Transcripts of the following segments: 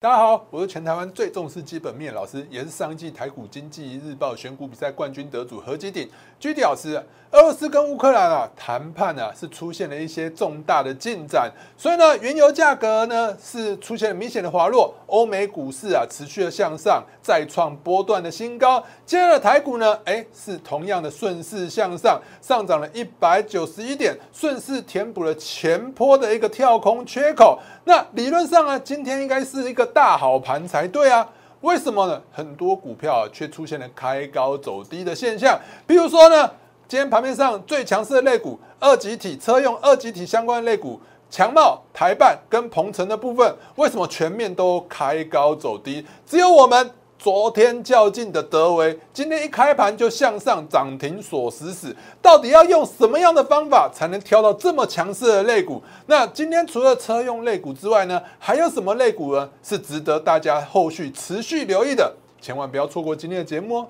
大家好，我是全台湾最重视基本面老师，也是上一季台股经济日报选股比赛冠军得主何基鼎居迪老师。俄罗斯跟乌克兰啊谈判啊是出现了一些重大的进展，所以呢原油价格呢是出现了明显的滑落，欧美股市啊持续的向上，再创波段的新高。接着台股呢，哎是同样的顺势向上，上涨了一百九十一点，顺势填补了前坡的一个跳空缺口。那理论上呢，今天应该是一个大好盘才对啊。为什么呢？很多股票却出现了开高走低的现象，比如说呢。今天盘面上最强势的类股，二级体车用二级体相关的类股，强茂、台办跟鹏程的部分，为什么全面都开高走低？只有我们昨天较劲的德维，今天一开盘就向上涨停锁死死。到底要用什么样的方法才能挑到这么强势的肋股？那今天除了车用肋股之外呢，还有什么肋股呢？是值得大家后续持续留意的？千万不要错过今天的节目哦！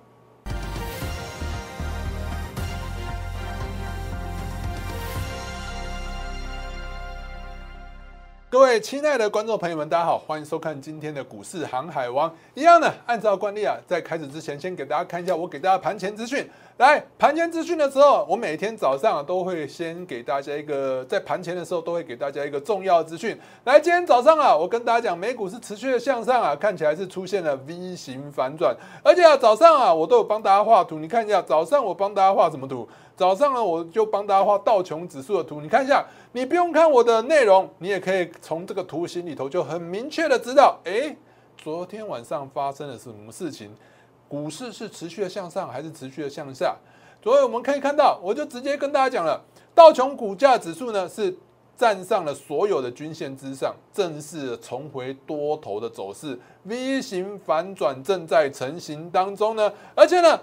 各位亲爱的观众朋友们，大家好，欢迎收看今天的股市航海王。一样的，按照惯例啊，在开始之前，先给大家看一下我给大家盘前资讯。来，盘前资讯的时候，我每天早上都会先给大家一个，在盘前的时候都会给大家一个重要资讯。来，今天早上啊，我跟大家讲，美股是持续的向上啊，看起来是出现了 V 型反转，而且啊，早上啊，我都有帮大家画图，你看一下，早上我帮大家画什么图？早上呢，我就帮大家画道琼指数的图，你看一下，你不用看我的内容，你也可以从这个图形里头就很明确的知道，哎，昨天晚上发生了什么事情，股市是持续的向上还是持续的向下？所以我们可以看到，我就直接跟大家讲了，道琼股价指数呢是站上了所有的均线之上，正式重回多头的走势，V 型反转正在成型当中呢，而且呢。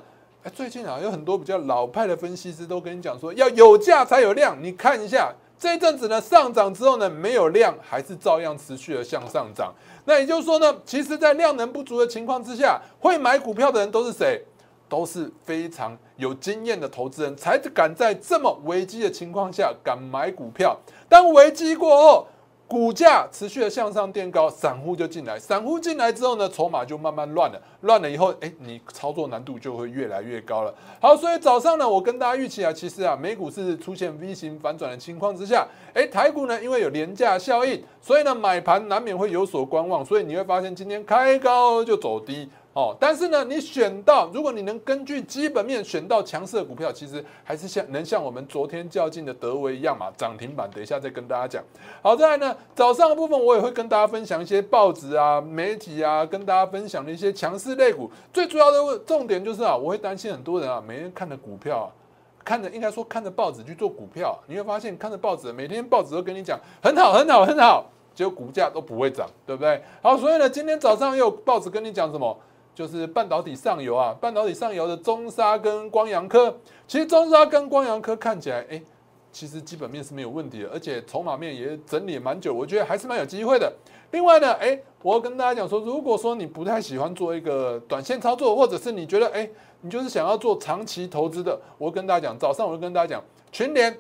最近啊，有很多比较老派的分析师都跟你讲说，要有价才有量。你看一下这一阵子呢，上涨之后呢，没有量，还是照样持续的向上涨。那也就是说呢，其实，在量能不足的情况之下，会买股票的人都是谁？都是非常有经验的投资人，才敢在这么危机的情况下敢买股票。当危机过后，股价持续的向上垫高，散户就进来，散户进来之后呢，筹码就慢慢乱了，乱了以后，哎，你操作难度就会越来越高了。好，所以早上呢，我跟大家预期啊，其实啊，美股是出现 V 型反转的情况之下，哎，台股呢，因为有廉价效应，所以呢，买盘难免会有所观望，所以你会发现今天开高就走低。哦，但是呢，你选到，如果你能根据基本面选到强势的股票，其实还是像能像我们昨天较劲的德维一样嘛，涨停板。等一下再跟大家讲。好，再来呢，早上的部分我也会跟大家分享一些报纸啊、媒体啊，跟大家分享的一些强势类股。最主要的重点就是啊，我会担心很多人啊，每天看着股票，看着应该说看着报纸去做股票，你会发现看着报纸，每天报纸都跟你讲很好很好很好，结果股价都不会涨，对不对？好，所以呢，今天早上又有报纸跟你讲什么？就是半导体上游啊，半导体上游的中沙跟光阳科，其实中沙跟光阳科看起来，哎，其实基本面是没有问题的，而且筹码面也整理蛮久，我觉得还是蛮有机会的。另外呢，哎，我要跟大家讲说，如果说你不太喜欢做一个短线操作，或者是你觉得，哎，你就是想要做长期投资的，我跟大家讲，早上我就跟大家讲，群联，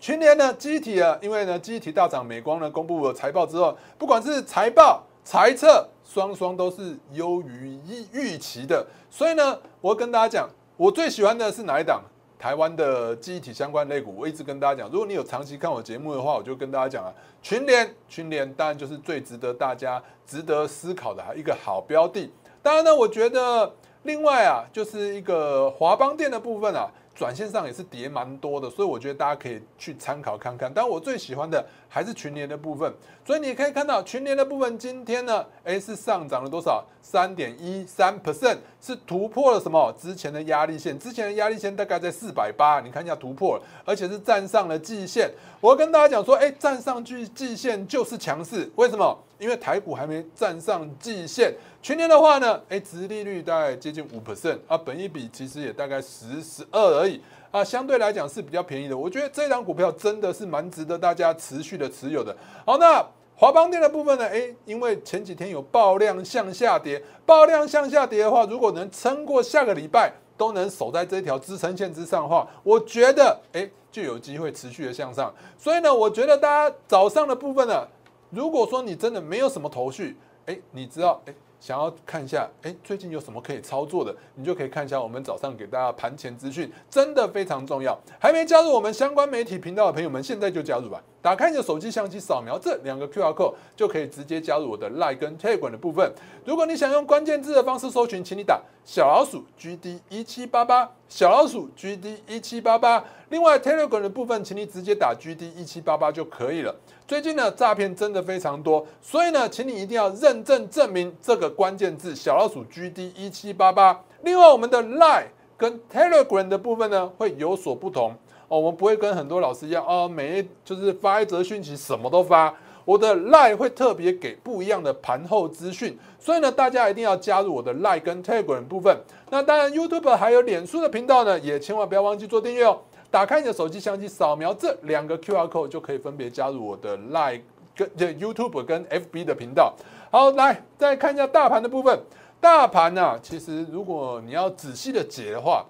群联呢，机体啊，因为呢，机体大涨，美光呢公布了财报之后，不管是财报、财测。双双都是优于预预期的，所以呢，我跟大家讲，我最喜欢的是哪一档？台湾的记忆体相关类股。我一直跟大家讲，如果你有长期看我节目的话，我就跟大家讲啊，群联，群联当然就是最值得大家值得思考的一个好标的。当然呢，我觉得另外啊，就是一个华邦店的部分啊。短线上也是跌蛮多的，所以我觉得大家可以去参考看看。但我最喜欢的还是群联的部分，所以你可以看到群联的部分今天呢，哎是上涨了多少？三点一三 percent，是突破了什么？之前的压力线，之前的压力线大概在四百八，你看一下突破了，而且是站上了季线。我跟大家讲说，哎，站上去季线就是强势，为什么？因为台股还没站上季线。去年的话呢，哎，殖利率大概接近五 percent 啊，本一比其实也大概十十二而已啊，相对来讲是比较便宜的。我觉得这张股票真的是蛮值得大家持续的持有的。好，那华邦电的部分呢？哎，因为前几天有爆量向下跌，爆量向下跌的话，如果能撑过下个礼拜，都能守在这条支撑线之上的话，我觉得哎就有机会持续的向上。所以呢，我觉得大家早上的部分呢，如果说你真的没有什么头绪。哎，你知道，哎。想要看一下，哎，最近有什么可以操作的，你就可以看一下我们早上给大家盘前资讯，真的非常重要。还没加入我们相关媒体频道的朋友们，现在就加入吧。打开你的手机相机，扫描这两个 QR code，就可以直接加入我的 Line 跟 Telegram 的部分。如果你想用关键字的方式搜寻，请你打小老鼠 GD 一七八八，小老鼠 GD 一七八八。另外 Telegram 的部分，请你直接打 GD 一七八八就可以了。最近呢，诈骗真的非常多，所以呢，请你一定要认证证明这个关键字小老鼠 GD 一七八八。另外，我们的 Line 跟 Telegram 的部分呢，会有所不同。哦，我们不会跟很多老师一样哦，每一就是发一则讯息什么都发。我的 Line 会特别给不一样的盘后资讯，所以呢，大家一定要加入我的 Line 跟 Telegram 部分。那当然，YouTube 还有脸书的频道呢，也千万不要忘记做订阅哦。打开你的手机相机，扫描这两个 QR code 就可以分别加入我的 Like 跟 YouTube 跟 FB 的频道。好，来再看一下大盘的部分。大盘呢，其实如果你要仔细的解的话，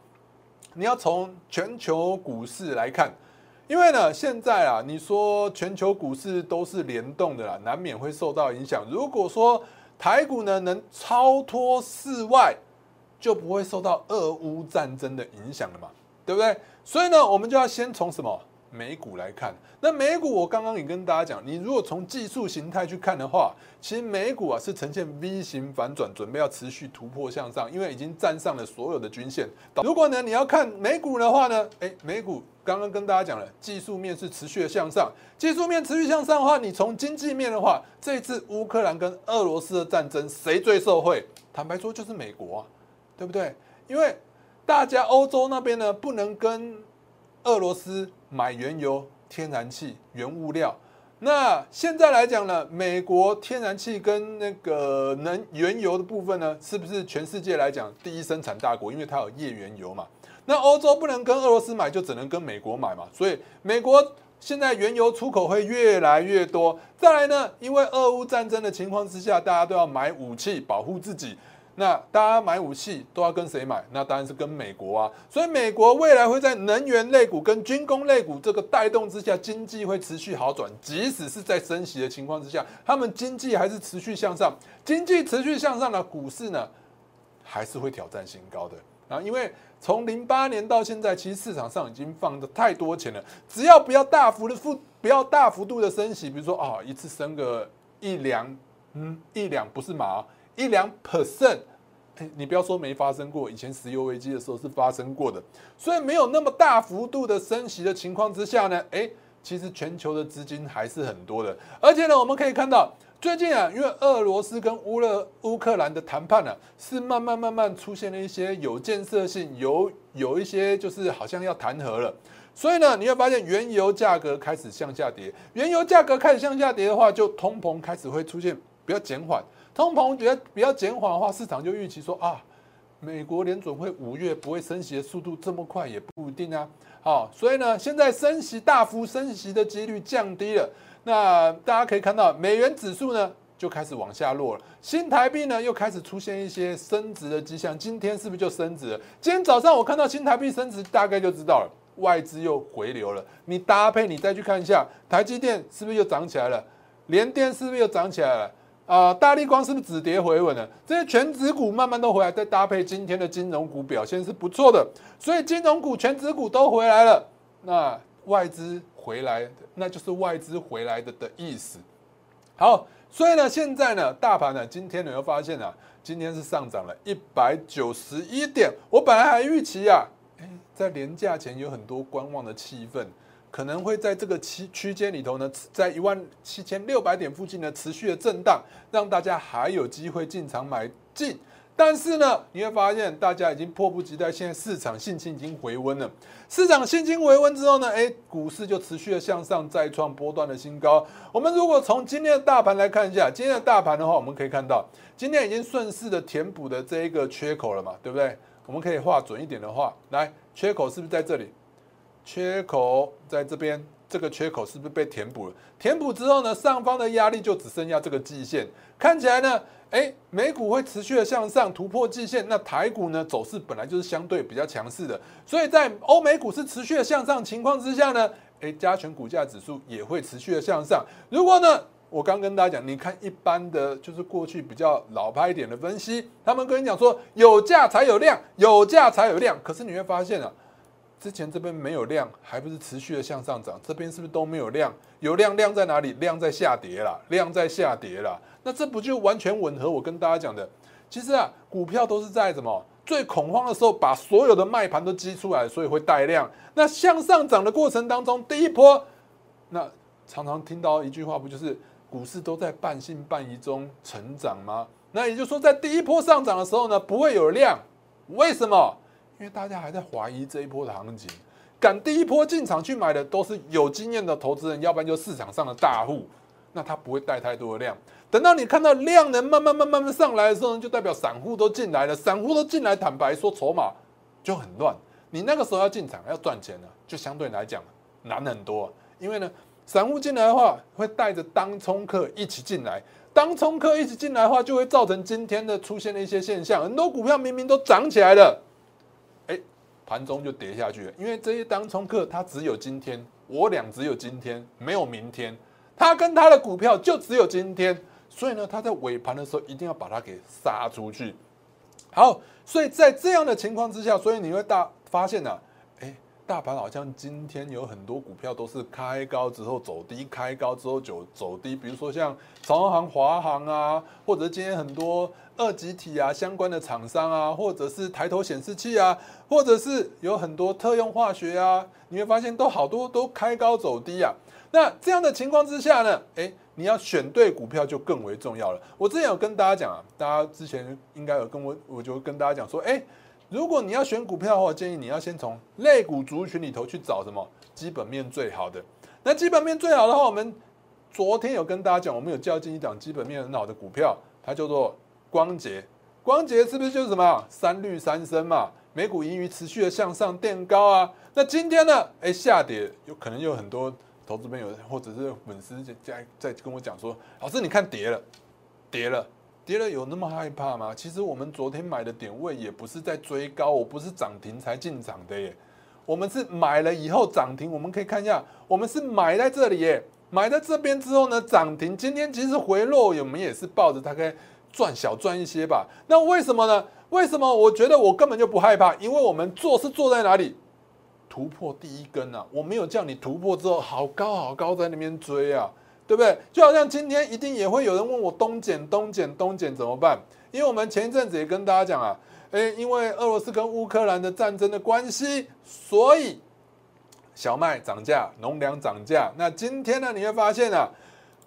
你要从全球股市来看，因为呢，现在啊，你说全球股市都是联动的啦，难免会受到影响。如果说台股呢能超脱世外，就不会受到俄乌战争的影响了嘛，对不对？所以呢，我们就要先从什么？美股来看，那美股我刚刚也跟大家讲，你如果从技术形态去看的话，其实美股啊是呈现 V 型反转，准备要持续突破向上，因为已经站上了所有的均线。如果呢你要看美股的话呢，诶，美股刚刚跟大家讲了，技术面是持续的向上，技术面持续向上的话，你从经济面的话，这一次乌克兰跟俄罗斯的战争谁最受惠？坦白说就是美国啊，对不对？因为大家欧洲那边呢不能跟俄罗斯。买原油、天然气、原物料，那现在来讲呢，美国天然气跟那个能原油的部分呢，是不是全世界来讲第一生产大国？因为它有页原油嘛。那欧洲不能跟俄罗斯买，就只能跟美国买嘛。所以美国现在原油出口会越来越多。再来呢，因为俄乌战争的情况之下，大家都要买武器保护自己。那大家买武器都要跟谁买？那当然是跟美国啊。所以美国未来会在能源类股跟军工类股这个带动之下，经济会持续好转。即使是在升息的情况之下，他们经济还是持续向上。经济持续向上的股市呢，还是会挑战新高的啊。因为从零八年到现在，其实市场上已经放的太多钱了。只要不要大幅的幅，不要大幅度的升息，比如说啊，一次升个一两，嗯，一两不是马。一两 percent，你不要说没发生过，以前石油危机的时候是发生过的，所以没有那么大幅度的升息的情况之下呢，哎，其实全球的资金还是很多的，而且呢，我们可以看到最近啊，因为俄罗斯跟乌勒乌克兰的谈判呢，是慢慢慢慢出现了一些有建设性，有有一些就是好像要谈和了，所以呢，你会发现原油价格开始向下跌，原油价格开始向下跌的话，就通膨开始会出现比较减缓。通膨觉得比较减缓的话，市场就预期说啊，美国联准会五月不会升息的速度这么快也不一定啊。好，所以呢，现在升息大幅升息的几率降低了。那大家可以看到，美元指数呢就开始往下落了，新台币呢又开始出现一些升值的迹象。今天是不是就升值了？今天早上我看到新台币升值，大概就知道了，外资又回流了。你搭配你再去看一下，台积电是不是又涨起来了？联电是不是又涨起来了？啊，大力光是不是止跌回稳了？这些全指股慢慢都回来，再搭配今天的金融股表现是不错的，所以金融股、全指股都回来了。那外资回来，那就是外资回来的的意思。好，所以呢，现在呢，大盘呢，今天你会发现啊，今天是上涨了一百九十一点。我本来还预期啊，哎，在年假前有很多观望的气氛。可能会在这个区区间里头呢，在一万七千六百点附近呢持续的震荡，让大家还有机会进场买进。但是呢，你会发现大家已经迫不及待，现在市场信心已经回温了。市场信心回温之后呢，哎，股市就持续的向上，再创波段的新高。我们如果从今天的大盘来看一下，今天的大盘的话，我们可以看到，今天已经顺势的填补的这一个缺口了嘛，对不对？我们可以画准一点的话，来，缺口是不是在这里？缺口在这边，这个缺口是不是被填补了？填补之后呢，上方的压力就只剩下这个季线，看起来呢，哎，美股会持续的向上突破季线，那台股呢走势本来就是相对比较强势的，所以在欧美股市持续的向上情况之下呢，哎，加权股价指数也会持续的向上。如果呢我刚跟大家讲，你看一般的就是过去比较老派一点的分析，他们跟你讲说有价才有量，有价才有量。可是你会发现啊，之前这边没有量，还不是持续的向上涨，这边是不是都没有量？有量量在哪里？量在下跌了，量在下跌了。那这不就完全吻合我跟大家讲的？其实啊，股票都是在什么最恐慌的时候，把所有的卖盘都激出来，所以会带量。那向上涨的过程当中，第一波，那常常听到一句话，不就是？股市都在半信半疑中成长吗？那也就是说，在第一波上涨的时候呢，不会有量。为什么？因为大家还在怀疑这一波的行情，敢第一波进场去买的都是有经验的投资人，要不然就市场上的大户。那他不会带太多的量。等到你看到量能慢慢慢慢慢上来的时候呢，就代表散户都进来了。散户都进来，坦白说，筹码就很乱。你那个时候要进场要赚钱呢，就相对来讲难很多。因为呢。散户进来的话，会带着当冲客一起进来。当冲客一起进来的话，就会造成今天的出现的一些现象。很多股票明明都涨起来了，盘中就跌下去了。因为这些当冲客他只有今天，我俩只有今天，没有明天。他跟他的股票就只有今天，所以呢，他在尾盘的时候一定要把它给杀出去。好，所以在这样的情况之下，所以你会大发现呢。大盘好像今天有很多股票都是开高之后走低，开高之后就走低。比如说像长航、华航啊，或者今天很多二级体啊相关的厂商啊，或者是抬头显示器啊，或者是有很多特用化学啊，你会发现都好多都开高走低啊。那这样的情况之下呢，诶，你要选对股票就更为重要了。我之前有跟大家讲啊，大家之前应该有跟我，我就跟大家讲说，诶。如果你要选股票的话，建议你要先从类股族群里头去找什么基本面最好的。那基本面最好的话，我们昨天有跟大家讲，我们有较进一档基本面很好的股票，它叫做光捷。光捷是不是就是什么三绿三升嘛？美股盈余持续的向上垫高啊。那今天呢？哎，下跌，有可能有很多投资朋友或者是粉丝在在跟我讲说，老师你看跌了，跌了。跌了有那么害怕吗？其实我们昨天买的点位也不是在追高，我不是涨停才进场的耶，我们是买了以后涨停。我们可以看一下，我们是买在这里耶，买在这边之后呢涨停。今天其实回落，我们也是抱着大概赚小赚一些吧。那为什么呢？为什么？我觉得我根本就不害怕，因为我们做是做在哪里？突破第一根啊！我没有叫你突破之后好高好高在那边追啊。对不对？就好像今天一定也会有人问我东减东减东减怎么办？因为我们前一阵子也跟大家讲啊，诶，因为俄罗斯跟乌克兰的战争的关系，所以小麦涨价，农粮涨价。那今天呢，你会发现啊，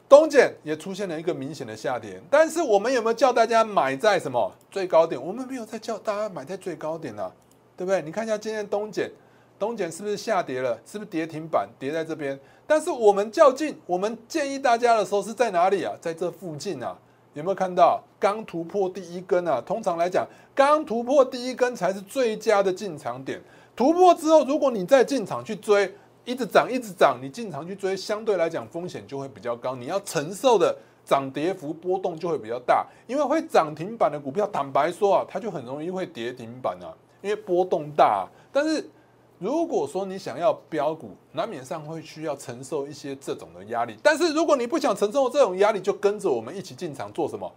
东减也出现了一个明显的下跌。但是我们有没有叫大家买在什么最高点？我们没有在叫大家买在最高点啊，对不对？你看一下今天东减。东减是不是下跌了？是不是跌停板跌在这边？但是我们较劲，我们建议大家的时候是在哪里啊？在这附近啊？有没有看到刚突破第一根啊？通常来讲，刚突破第一根才是最佳的进场点。突破之后，如果你再进场去追，一直涨一直涨，你进场去追，相对来讲风险就会比较高，你要承受的涨跌幅波动就会比较大。因为会涨停板的股票，坦白说啊，它就很容易会跌停板啊，因为波动大。但是如果说你想要标股，难免上会需要承受一些这种的压力。但是如果你不想承受这种压力，就跟着我们一起进场做什么？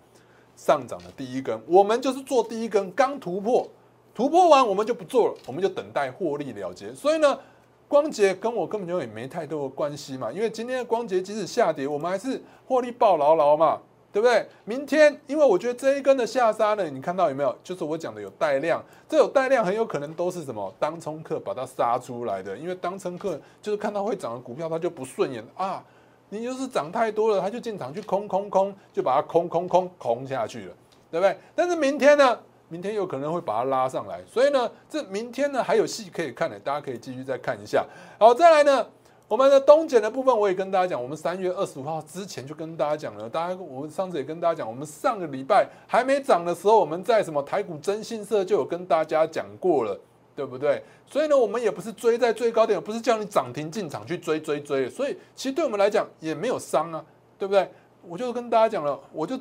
上涨的第一根，我们就是做第一根，刚突破，突破完我们就不做了，我们就等待获利了结。所以呢，光捷跟我根本就也没太多的关系嘛，因为今天的光捷即使下跌，我们还是获利爆牢牢嘛。对不对？明天，因为我觉得这一根的下杀呢，你看到有没有？就是我讲的有带量，这有带量很有可能都是什么当冲客把它杀出来的。因为当冲客就是看到会涨的股票，他就不顺眼啊。你就是涨太多了，他就进场去空空空，就把它空空空空下去了，对不对？但是明天呢？明天有可能会把它拉上来，所以呢，这明天呢还有戏可以看的，大家可以继续再看一下。好，再来呢。我们的东检的部分，我也跟大家讲，我们三月二十五号之前就跟大家讲了。大家，我们上次也跟大家讲，我们上个礼拜还没涨的时候，我们在什么台股征信社就有跟大家讲过了，对不对？所以呢，我们也不是追在最高点，不是叫你涨停进场去追追追。所以其实对我们来讲也没有伤啊，对不对？我就跟大家讲了，我就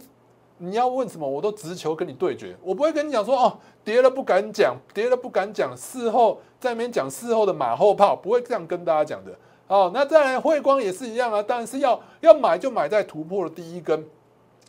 你要问什么，我都直球跟你对决，我不会跟你讲说哦，跌了不敢讲，跌了不敢讲，事后在那边讲事后的马后炮，不会这样跟大家讲的。哦，那再来汇光也是一样啊，但是要要买就买在突破的第一根。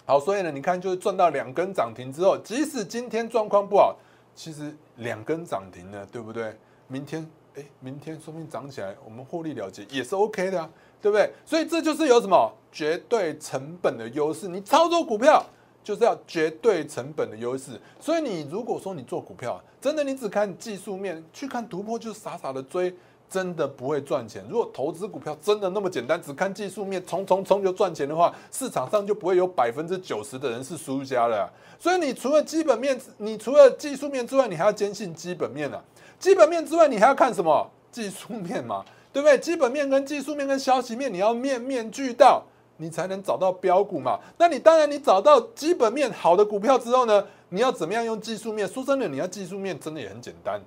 好，所以呢，你看就是赚到两根涨停之后，即使今天状况不好，其实两根涨停呢，对不对？明天哎，明天说不定涨起来，我们获利了结也是 OK 的啊，对不对？所以这就是有什么绝对成本的优势，你操作股票就是要绝对成本的优势。所以你如果说你做股票，真的你只看技术面去看突破，就傻傻的追。真的不会赚钱。如果投资股票真的那么简单，只看技术面冲冲冲就赚钱的话，市场上就不会有百分之九十的人是输家了。所以你除了基本面，你除了技术面之外，你还要坚信基本面啊。基本面之外，你还要看什么？技术面嘛，对不对？基本面跟技术面跟消息面，你要面面俱到，你才能找到标股嘛。那你当然，你找到基本面好的股票之后呢，你要怎么样用技术面？说真的，你要技术面真的也很简单，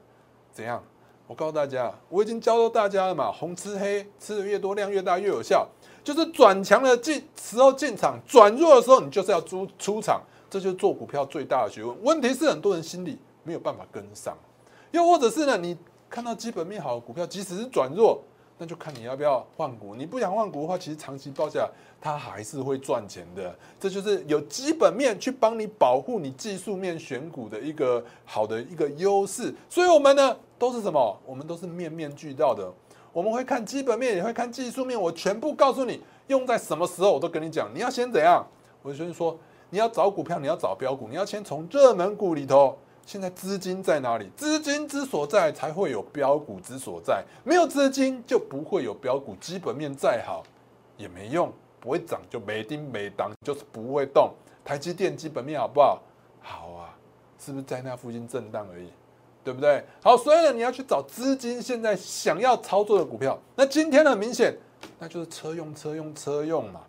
怎样？我告诉大家，我已经教到大家了嘛，红吃黑，吃的越多，量越大，越有效。就是转强的进时候进场，转弱的时候你就是要出出场，这就是做股票最大的学问。问题是很多人心里没有办法跟上，又或者是呢，你看到基本面好的股票，即使是转弱，那就看你要不要换股。你不想换股的话，其实长期报价它还是会赚钱的。这就是有基本面去帮你保护你技术面选股的一个好的一个优势。所以，我们呢。都是什么？我们都是面面俱到的。我们会看基本面，也会看技术面。我全部告诉你，用在什么时候，我都跟你讲。你要先怎样？我先说，你要找股票，你要找标股，你要先从热门股里头，现在资金在哪里？资金之所在，才会有标股之所在。没有资金，就不会有标股。基本面再好也没用，不会涨就没丁没当，就是不会动。台积电基本面好不好？好啊，是不是在那附近震荡而已？对不对？好，所以呢，你要去找资金现在想要操作的股票。那今天呢，明显那就是车用、车用、车用嘛，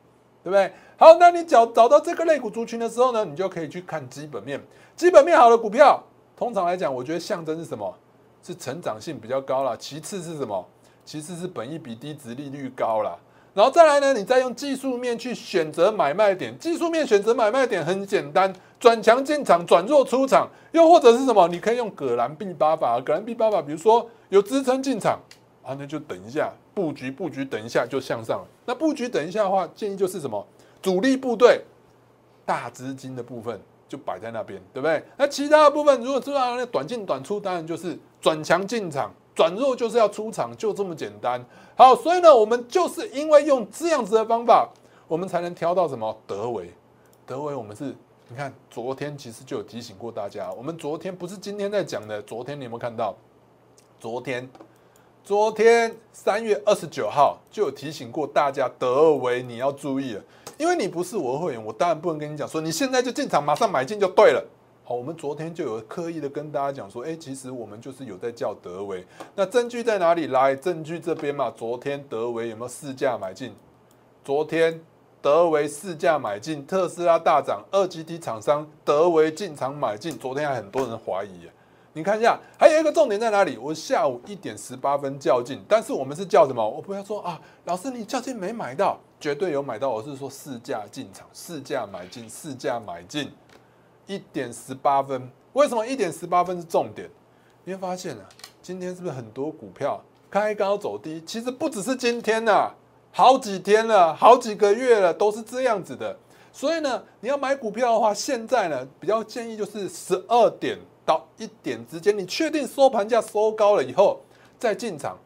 对不对？好，那你找找到这个类股族群的时候呢，你就可以去看基本面。基本面好的股票，通常来讲，我觉得象征是什么？是成长性比较高了。其次是什么？其次是本益比低、值利率高了。然后再来呢，你再用技术面去选择买卖点。技术面选择买卖点很简单，转强进场，转弱出场，又或者是什么？你可以用葛兰 B 八法。葛兰 B 八法，比如说有支撑进场啊，那就等一下布局，布局等一下就向上了。那布局等一下的话，建议就是什么？主力部队、大资金的部分就摆在那边，对不对？那其他的部分，如果知道那短进短出，当然就是转强进场。转弱就是要出场，就这么简单。好，所以呢，我们就是因为用这样子的方法，我们才能挑到什么德维。德维，我们是，你看昨天其实就有提醒过大家，我们昨天不是今天在讲的，昨天你有没有看到？昨天，昨天三月二十九号就有提醒过大家，德维你要注意了，因为你不是我的会员，我当然不能跟你讲说你现在就进场，马上买进就对了。好，我们昨天就有刻意的跟大家讲说，哎，其实我们就是有在叫德维，那证据在哪里？来，证据这边嘛。昨天德维有没有市价买进？昨天德维市价买进，特斯拉大涨，二级 T 厂商德维进场买进。昨天还很多人怀疑，你看一下，还有一个重点在哪里？我下午一点十八分叫进，但是我们是叫什么？我不要说啊，老师你叫进没买到，绝对有买到。我是说市价进场，市价买进，市价买进。一点十八分，为什么一点十八分是重点？你会发现啊，今天是不是很多股票开高走低？其实不只是今天呐，好几天了，好几个月了，都是这样子的。所以呢，你要买股票的话，现在呢，比较建议就是十二点到一点之间，你确定收盘价收高了以后再进场，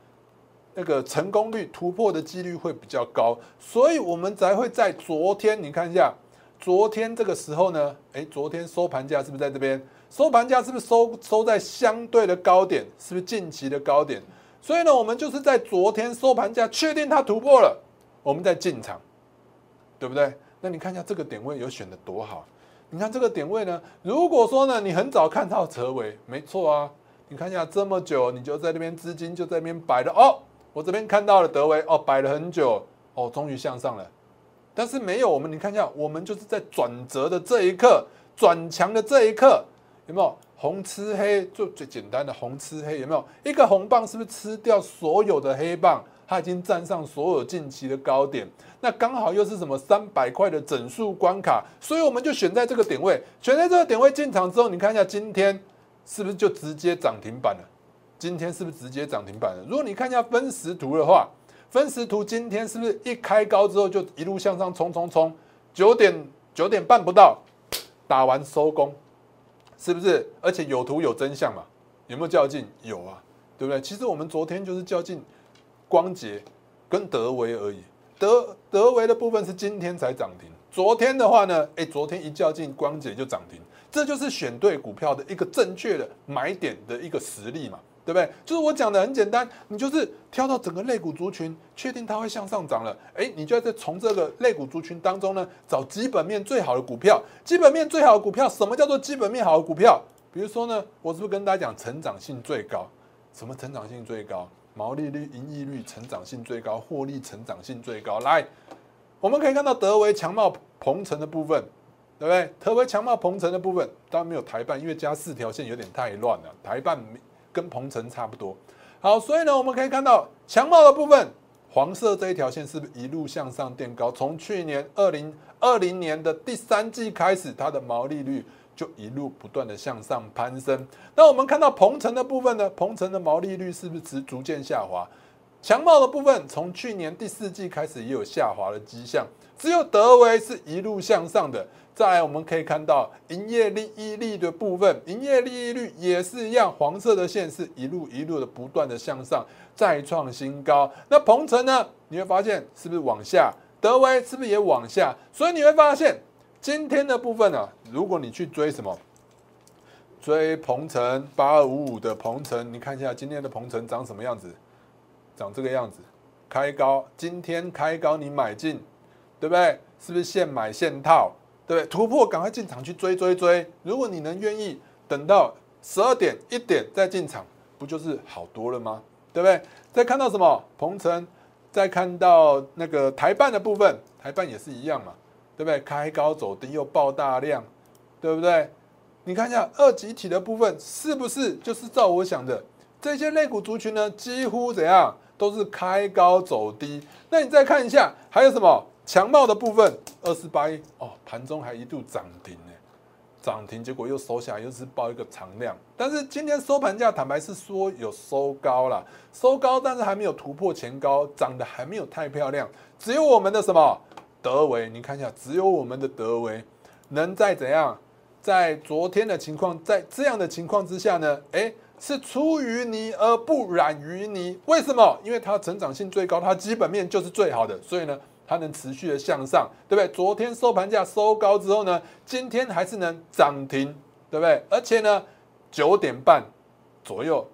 那个成功率突破的几率会比较高。所以我们才会在昨天，你看一下。昨天这个时候呢，哎，昨天收盘价是不是在这边？收盘价是不是收收在相对的高点？是不是近期的高点？所以呢，我们就是在昨天收盘价确定它突破了，我们再进场，对不对？那你看一下这个点位有选的多好？你看这个点位呢，如果说呢，你很早看到车尾，没错啊，你看一下这么久，你就在那边资金就在那边摆了哦，我这边看到了德维哦，摆了很久哦，终于向上了。但是没有我们，你看一下，我们就是在转折的这一刻，转强的这一刻，有没有红吃黑？就最简单的红吃黑，有没有一个红棒？是不是吃掉所有的黑棒？它已经站上所有近期的高点，那刚好又是什么三百块的整数关卡，所以我们就选在这个点位，选在这个点位进场之后，你看一下今天是不是就直接涨停板了？今天是不是直接涨停板了？如果你看一下分时图的话。分时图今天是不是一开高之后就一路向上冲冲冲？九点九点半不到打完收工，是不是？而且有图有真相嘛？有没有较劲？有啊，对不对？其实我们昨天就是较劲光捷跟德维而已。德德维的部分是今天才涨停，昨天的话呢，哎，昨天一较劲光姐就涨停，这就是选对股票的一个正确的买点的一个实力嘛。对不对？就是我讲的很简单，你就是挑到整个类股族群，确定它会向上涨了，哎，你就在从这个类股族群当中呢，找基本面最好的股票。基本面最好的股票，什么叫做基本面好的股票？比如说呢，我是不是跟大家讲成长性最高？什么成长性最高？毛利率、盈利率成长性最高，获利成长性最高。来，我们可以看到德维强茂鹏程的部分，对不对？德维强茂鹏程的部分，当然没有台办，因为加四条线有点太乱了，台办。跟鹏程差不多，好，所以呢，我们可以看到强茂的部分，黄色这一条线是不是一路向上垫高？从去年二零二零年的第三季开始，它的毛利率就一路不断的向上攀升。那我们看到鹏程的部分呢，鹏程的毛利率是不是逐渐下滑？强茂的部分从去年第四季开始也有下滑的迹象，只有德维是一路向上的。再来，我们可以看到营业利益率的部分，营业利益率也是一样，黄色的线是一路一路的不断的向上，再创新高。那鹏程呢？你会发现是不是往下？德威是不是也往下？所以你会发现今天的部分呢，如果你去追什么，追鹏程八二五五的鹏程，你看一下今天的鹏程长什么样子？长这个样子，开高，今天开高你买进，对不对？是不是现买现套？对，突破赶快进场去追追追！如果你能愿意等到十二点一点再进场，不就是好多了吗？对不对？再看到什么鹏程，再看到那个台办的部分，台办也是一样嘛，对不对？开高走低又爆大量，对不对？你看一下二级体的部分，是不是就是照我想的这些类股族群呢？几乎怎样都是开高走低。那你再看一下还有什么？强茂的部分二四八一哦，盘中还一度涨停呢，涨停结果又收下来，又是报一个长量。但是今天收盘价，坦白是说有收高了，收高，但是还没有突破前高，涨得还没有太漂亮。只有我们的什么德维，你看一下，只有我们的德维能在怎样，在昨天的情况，在这样的情况之下呢？哎，是出淤泥而不染于泥。为什么？因为它成长性最高，它基本面就是最好的，所以呢。它能持续的向上，对不对？昨天收盘价收高之后呢，今天还是能涨停，对不对？而且呢，九点半左右，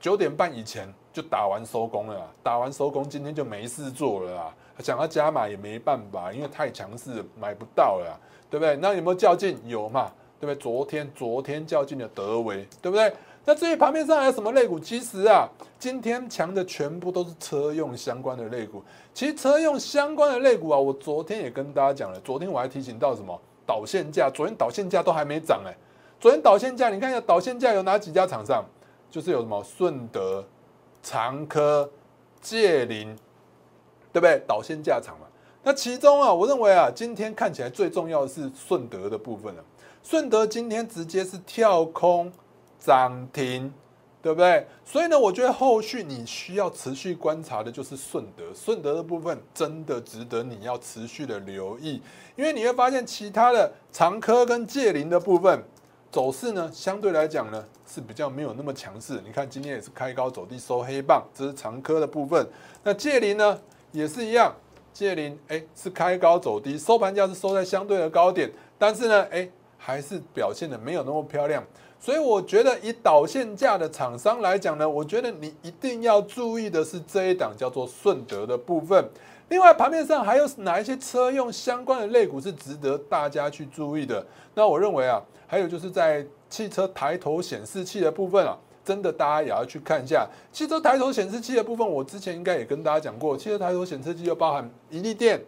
九点半以前就打完收工了，打完收工，今天就没事做了啊！想要加码也没办法，因为太强势，买不到了，对不对？那有没有较劲？有嘛，对不对？昨天昨天较劲的德维，对不对？那至于盘面上还有什么类股？其实啊，今天强的全部都是车用相关的类股。其实车用相关的类股啊，我昨天也跟大家讲了。昨天我还提醒到什么导线价，昨天导线价都还没涨哎。昨天导线价，你看一下导线价有哪几家厂商？就是有什么顺德、长科、界林，对不对？导线价厂嘛。那其中啊，我认为啊，今天看起来最重要的是顺德的部分了。顺德今天直接是跳空。涨停，对不对？所以呢，我觉得后续你需要持续观察的就是顺德，顺德的部分真的值得你要持续的留意，因为你会发现其他的长科跟借林的部分走势呢，相对来讲呢是比较没有那么强势。你看今天也是开高走低收黑棒，这是长科的部分。那借林呢也是一样，借林哎是开高走低，收盘价是收在相对的高点，但是呢哎还是表现的没有那么漂亮。所以我觉得以导线价的厂商来讲呢，我觉得你一定要注意的是这一档叫做顺德的部分。另外盘面上还有哪一些车用相关的类股是值得大家去注意的？那我认为啊，还有就是在汽车抬头显示器的部分啊，真的大家也要去看一下汽车抬头显示器的部分。我之前应该也跟大家讲过，汽车抬头显示器就包含一利电，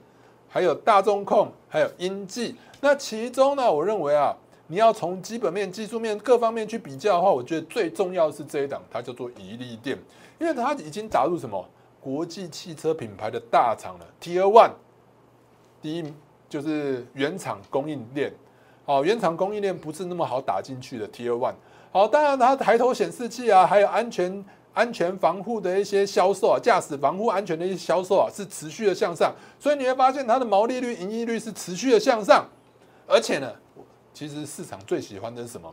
还有大中控，还有英记。那其中呢，我认为啊。你要从基本面、技术面各方面去比较的话，我觉得最重要的是这一档，它叫做宜利电，因为它已经打入什么？国际汽车品牌的大厂了，Tier One，第一就是原厂供应链，好，原厂供应链不是那么好打进去的 Tier One，好，当然它抬头显示器啊，还有安全。安全防护的一些销售啊，驾驶防护安全的一些销售啊，是持续的向上，所以你会发现它的毛利率、盈利率是持续的向上，而且呢，其实市场最喜欢的是什么？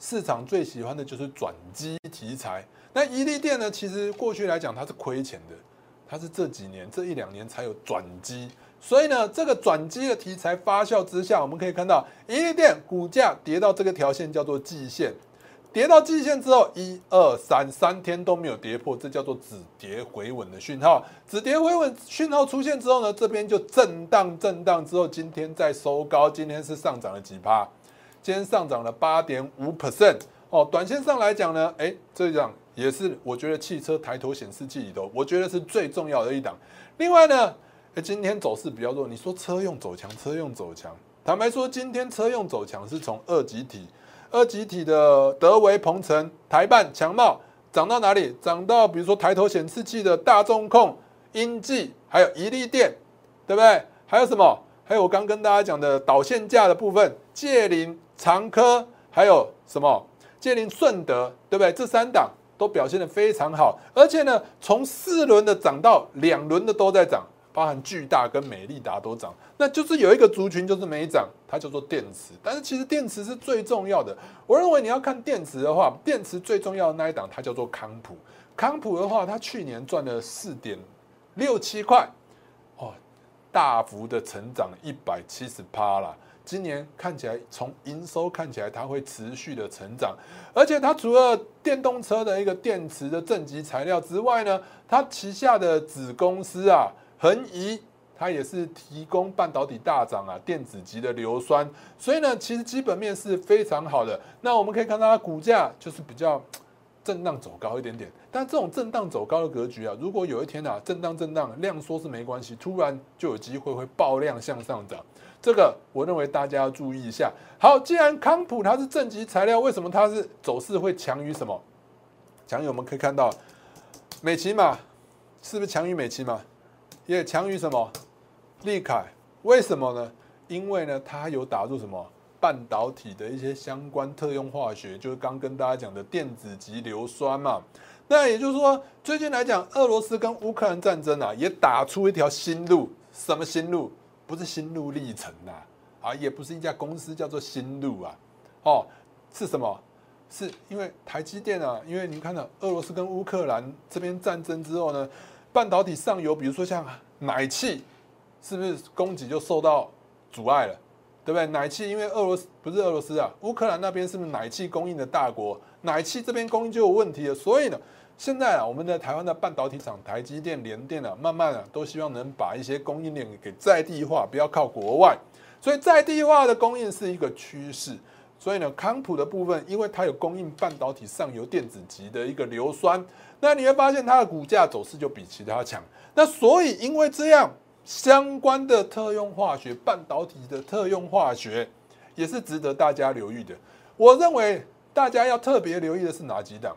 市场最喜欢的就是转机题材。那伊利店呢，其实过去来讲它是亏钱的，它是这几年这一两年才有转机。所以呢，这个转机的题材发酵之下，我们可以看到伊利店股价跌到这个条线叫做季线。跌到季线之后，一二三三天都没有跌破，这叫做止跌回稳的讯号。止跌回稳讯号出现之后呢，这边就震荡震荡之后，今天再收高，今天是上涨了几趴？今天上涨了八点五 percent 哦。短线上来讲呢，哎，这样也是我觉得汽车抬头显示器里头，我觉得是最重要的一档。另外呢，今天走势比较弱，你说车用走强，车用走强，坦白说，今天车用走强是从二级体。二级体的德维、鹏程、台办、强茂涨到哪里？涨到比如说抬头显示器的大众控、英记，还有宜利电，对不对？还有什么？还有我刚跟大家讲的导线架的部分，界林、长科，还有什么？界林、顺德，对不对？这三档都表现的非常好，而且呢，从四轮的涨到两轮的都在涨。包含巨大跟美利达都涨，那就是有一个族群就是没涨，它叫做电池。但是其实电池是最重要的。我认为你要看电池的话，电池最重要的那一档它叫做康普。康普的话，它去年赚了四点六七块，哦，大幅的成长一百七十趴啦。今年看起来从营收看起来它会持续的成长，而且它除了电动车的一个电池的正极材料之外呢，它旗下的子公司啊。恒仪它也是提供半导体大涨啊，电子级的硫酸，所以呢，其实基本面是非常好的。那我们可以看到它股价就是比较 震荡走高一点点，但这种震荡走高的格局啊，如果有一天啊震荡震荡量缩是没关系，突然就有机会会爆量向上涨，这个我认为大家要注意一下。好，既然康普它是正极材料，为什么它是走势会强于什么？强于我们可以看到美骑马是不是强于美骑马？也强于什么？利凯？为什么呢？因为呢，它有打入什么半导体的一些相关特用化学，就是刚跟大家讲的电子级硫酸嘛。那也就是说，最近来讲，俄罗斯跟乌克兰战争啊，也打出一条新路。什么新路？不是心路历程呐，啊，也不是一家公司叫做新路啊，哦，是什么？是因为台积电啊，因为你看到俄罗斯跟乌克兰这边战争之后呢？半导体上游，比如说像奶气，是不是供给就受到阻碍了？对不对？奶气因为俄罗斯不是俄罗斯啊，乌克兰那边是不是奶气供应的大国？奶气这边供应就有问题了。所以呢，现在啊，我们的台湾的半导体厂台积电、联电啊，慢慢啊，都希望能把一些供应链给在地化，不要靠国外。所以在地化的供应是一个趋势。所以呢，康普的部分，因为它有供应半导体上游电子级的一个硫酸。那你会发现它的股价走势就比其他强。那所以因为这样相关的特用化学、半导体的特用化学也是值得大家留意的。我认为大家要特别留意的是哪几档？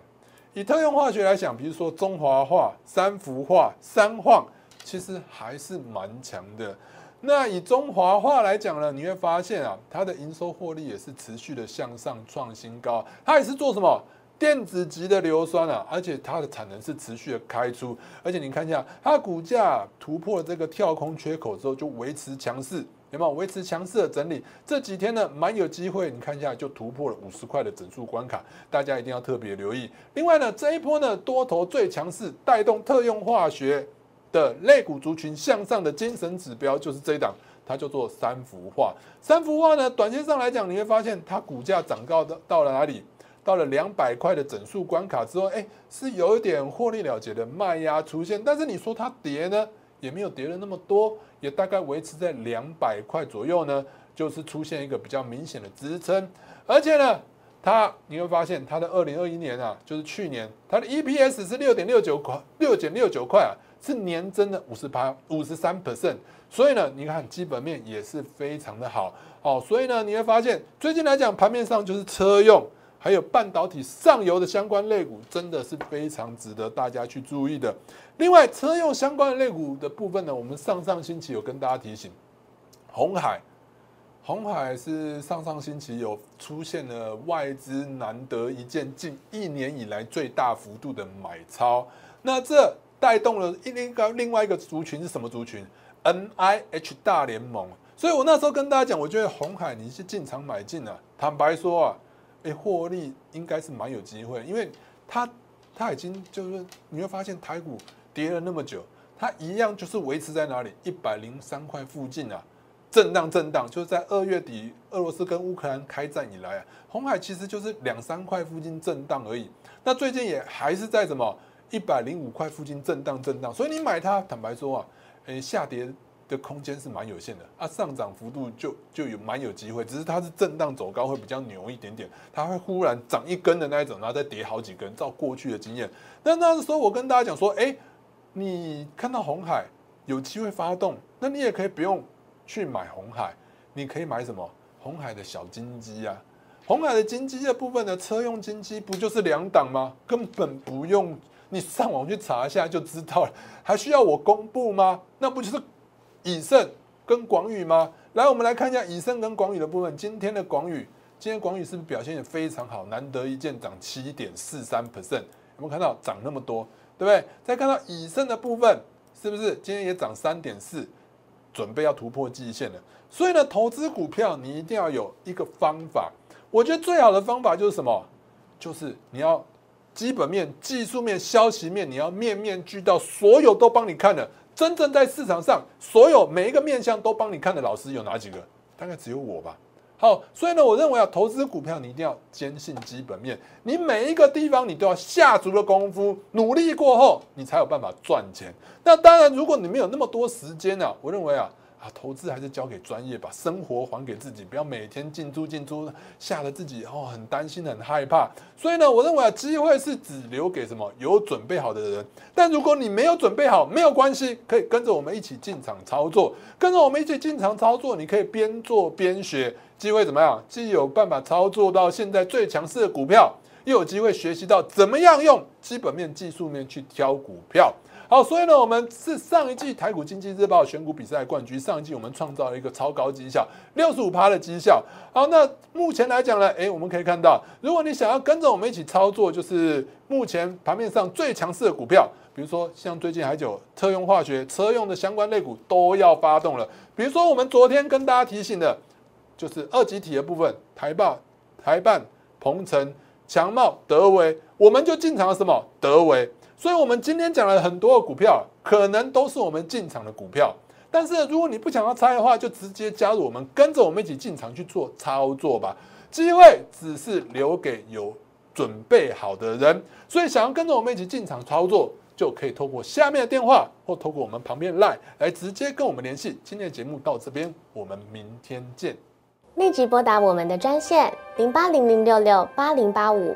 以特用化学来讲，比如说中华化、三氟化、三晃，其实还是蛮强的。那以中华化来讲呢，你会发现啊，它的营收获利也是持续的向上创新高。它也是做什么？电子级的硫酸啊，而且它的产能是持续的开出，而且你看一下它股价突破了这个跳空缺口之后，就维持强势，有没有维持强势的整理？这几天呢，蛮有机会，你看一下就突破了五十块的整数关卡，大家一定要特别留意。另外呢，这一波呢多头最强势，带动特用化学的类股族群向上的精神指标就是这一档，它叫做三氟化。三氟化呢，短线上来讲，你会发现它股价涨高到到了哪里？到了两百块的整数关卡之后，哎，是有一点获利了结的卖压出现，但是你说它跌呢，也没有跌了那么多，也大概维持在两百块左右呢，就是出现一个比较明显的支撑，而且呢，它你会发现它的二零二一年啊，就是去年它的 EPS 是六点六九块，六点六九块啊，是年增的五十八五十三 percent，所以呢，你看基本面也是非常的好，哦，所以呢，你会发现最近来讲盘面上就是车用。还有半导体上游的相关类股，真的是非常值得大家去注意的。另外，车用相关的类股的部分呢，我们上上星期有跟大家提醒，红海红海是上上星期有出现了外资难得一见近一年以来最大幅度的买超，那这带动了另一个另外一个族群是什么族群？N I H 大联盟。所以我那时候跟大家讲，我觉得红海你是进场买进啊，坦白说啊，哎，获利应该是蛮有机会，因为它它已经就是你会发现台股跌了那么久，它一样就是维持在哪里一百零三块附近啊。震荡震荡，就是在二月底，俄罗斯跟乌克兰开战以来啊，红海其实就是两三块附近震荡而已。那最近也还是在什么一百零五块附近震荡震荡，所以你买它，坦白说啊，诶，下跌的空间是蛮有限的啊，上涨幅度就就有蛮有机会，只是它是震荡走高会比较牛一点点，它会忽然涨一根的那一种，然后再跌好几根，照过去的经验。那那时候我跟大家讲说，哎，你看到红海有机会发动，那你也可以不用。去买红海，你可以买什么？红海的小金鸡啊，红海的金鸡的部分的车用金鸡不就是两档吗？根本不用你上网去查一下就知道了，还需要我公布吗？那不就是以盛跟广宇吗？来，我们来看一下以盛跟广宇的部分。今天的广宇，今天广宇是不是表现也非常好？难得一见涨七点四三 percent，有没有看到涨那么多？对不对？再看到以盛的部分，是不是今天也涨三点四？准备要突破季线了，所以呢，投资股票你一定要有一个方法。我觉得最好的方法就是什么？就是你要基本面、技术面、消息面，你要面面俱到，所有都帮你看的。真正在市场上，所有每一个面向都帮你看的老师有哪几个？大概只有我吧。好，所以呢，我认为啊，投资股票你一定要坚信基本面，你每一个地方你都要下足了功夫，努力过后，你才有办法赚钱。那当然，如果你没有那么多时间呢，我认为啊。啊，投资还是交给专业，把生活还给自己，不要每天进出进出，吓得自己哦很担心很害怕。所以呢，我认为啊，机会是只留给什么有准备好的人。但如果你没有准备好，没有关系，可以跟着我们一起进场操作。跟着我们一起进场操作，你可以边做边学，机会怎么样？既有办法操作到现在最强势的股票，又有机会学习到怎么样用基本面、技术面去挑股票。好，所以呢，我们是上一季台股经济日报选股比赛冠军。上一季我们创造了一个超高绩效，六十五趴的绩效。好，那目前来讲呢，诶，我们可以看到，如果你想要跟着我们一起操作，就是目前盘面上最强势的股票，比如说像最近还有车用化学、车用的相关类股都要发动了。比如说我们昨天跟大家提醒的，就是二级体的部分，台霸、台办、鹏程、强茂、德维，我们就进场了什么？德维。所以，我们今天讲了很多的股票，可能都是我们进场的股票。但是，如果你不想要猜的话，就直接加入我们，跟着我们一起进场去做操作吧。机会只是留给有准备好的人。所以，想要跟着我们一起进场操作，就可以透过下面的电话，或透过我们旁边 LINE 来直接跟我们联系。今天的节目到这边，我们明天见。立即拨打我们的专线零八零零六六八零八五。